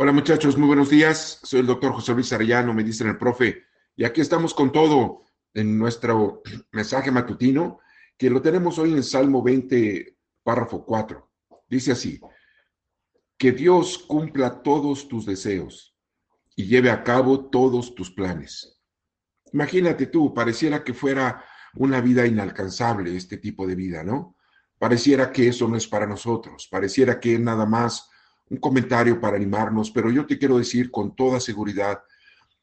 Hola muchachos, muy buenos días. Soy el doctor José Luis Arellano, me dicen el profe, y aquí estamos con todo en nuestro mensaje matutino, que lo tenemos hoy en Salmo 20, párrafo 4. Dice así, que Dios cumpla todos tus deseos y lleve a cabo todos tus planes. Imagínate tú, pareciera que fuera una vida inalcanzable este tipo de vida, ¿no? Pareciera que eso no es para nosotros, pareciera que nada más un comentario para animarnos, pero yo te quiero decir con toda seguridad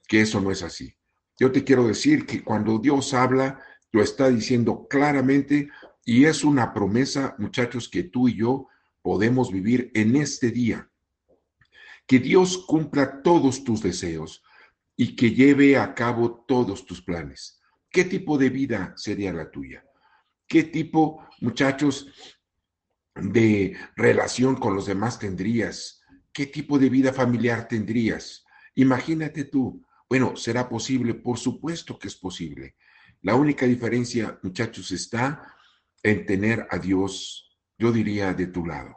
que eso no es así. Yo te quiero decir que cuando Dios habla, lo está diciendo claramente y es una promesa, muchachos, que tú y yo podemos vivir en este día. Que Dios cumpla todos tus deseos y que lleve a cabo todos tus planes. ¿Qué tipo de vida sería la tuya? ¿Qué tipo, muchachos, de relación con los demás tendrías? ¿Qué tipo de vida familiar tendrías? Imagínate tú. Bueno, ¿será posible? Por supuesto que es posible. La única diferencia, muchachos, está en tener a Dios, yo diría, de tu lado.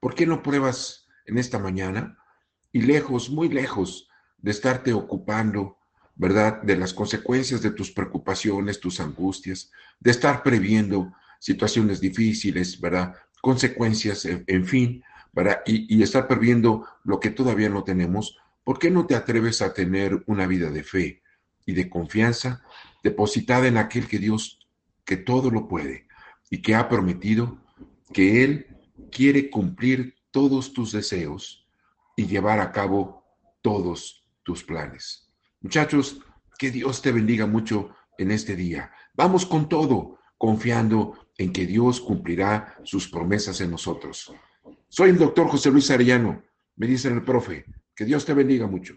¿Por qué no pruebas en esta mañana y lejos, muy lejos de estarte ocupando, ¿verdad? De las consecuencias de tus preocupaciones, tus angustias, de estar previendo situaciones difíciles, ¿verdad? Consecuencias, en fin, para, y, estar perdiendo lo que todavía no tenemos, ¿por qué no te atreves a tener una vida de fe y de confianza depositada en aquel que Dios, que todo lo puede y que ha prometido que Él quiere cumplir todos tus deseos y llevar a cabo todos tus planes? Muchachos, que Dios te bendiga mucho en este día. Vamos con todo, confiando en que Dios cumplirá sus promesas en nosotros. Soy el doctor José Luis Arellano, me dice el profe, que Dios te bendiga mucho.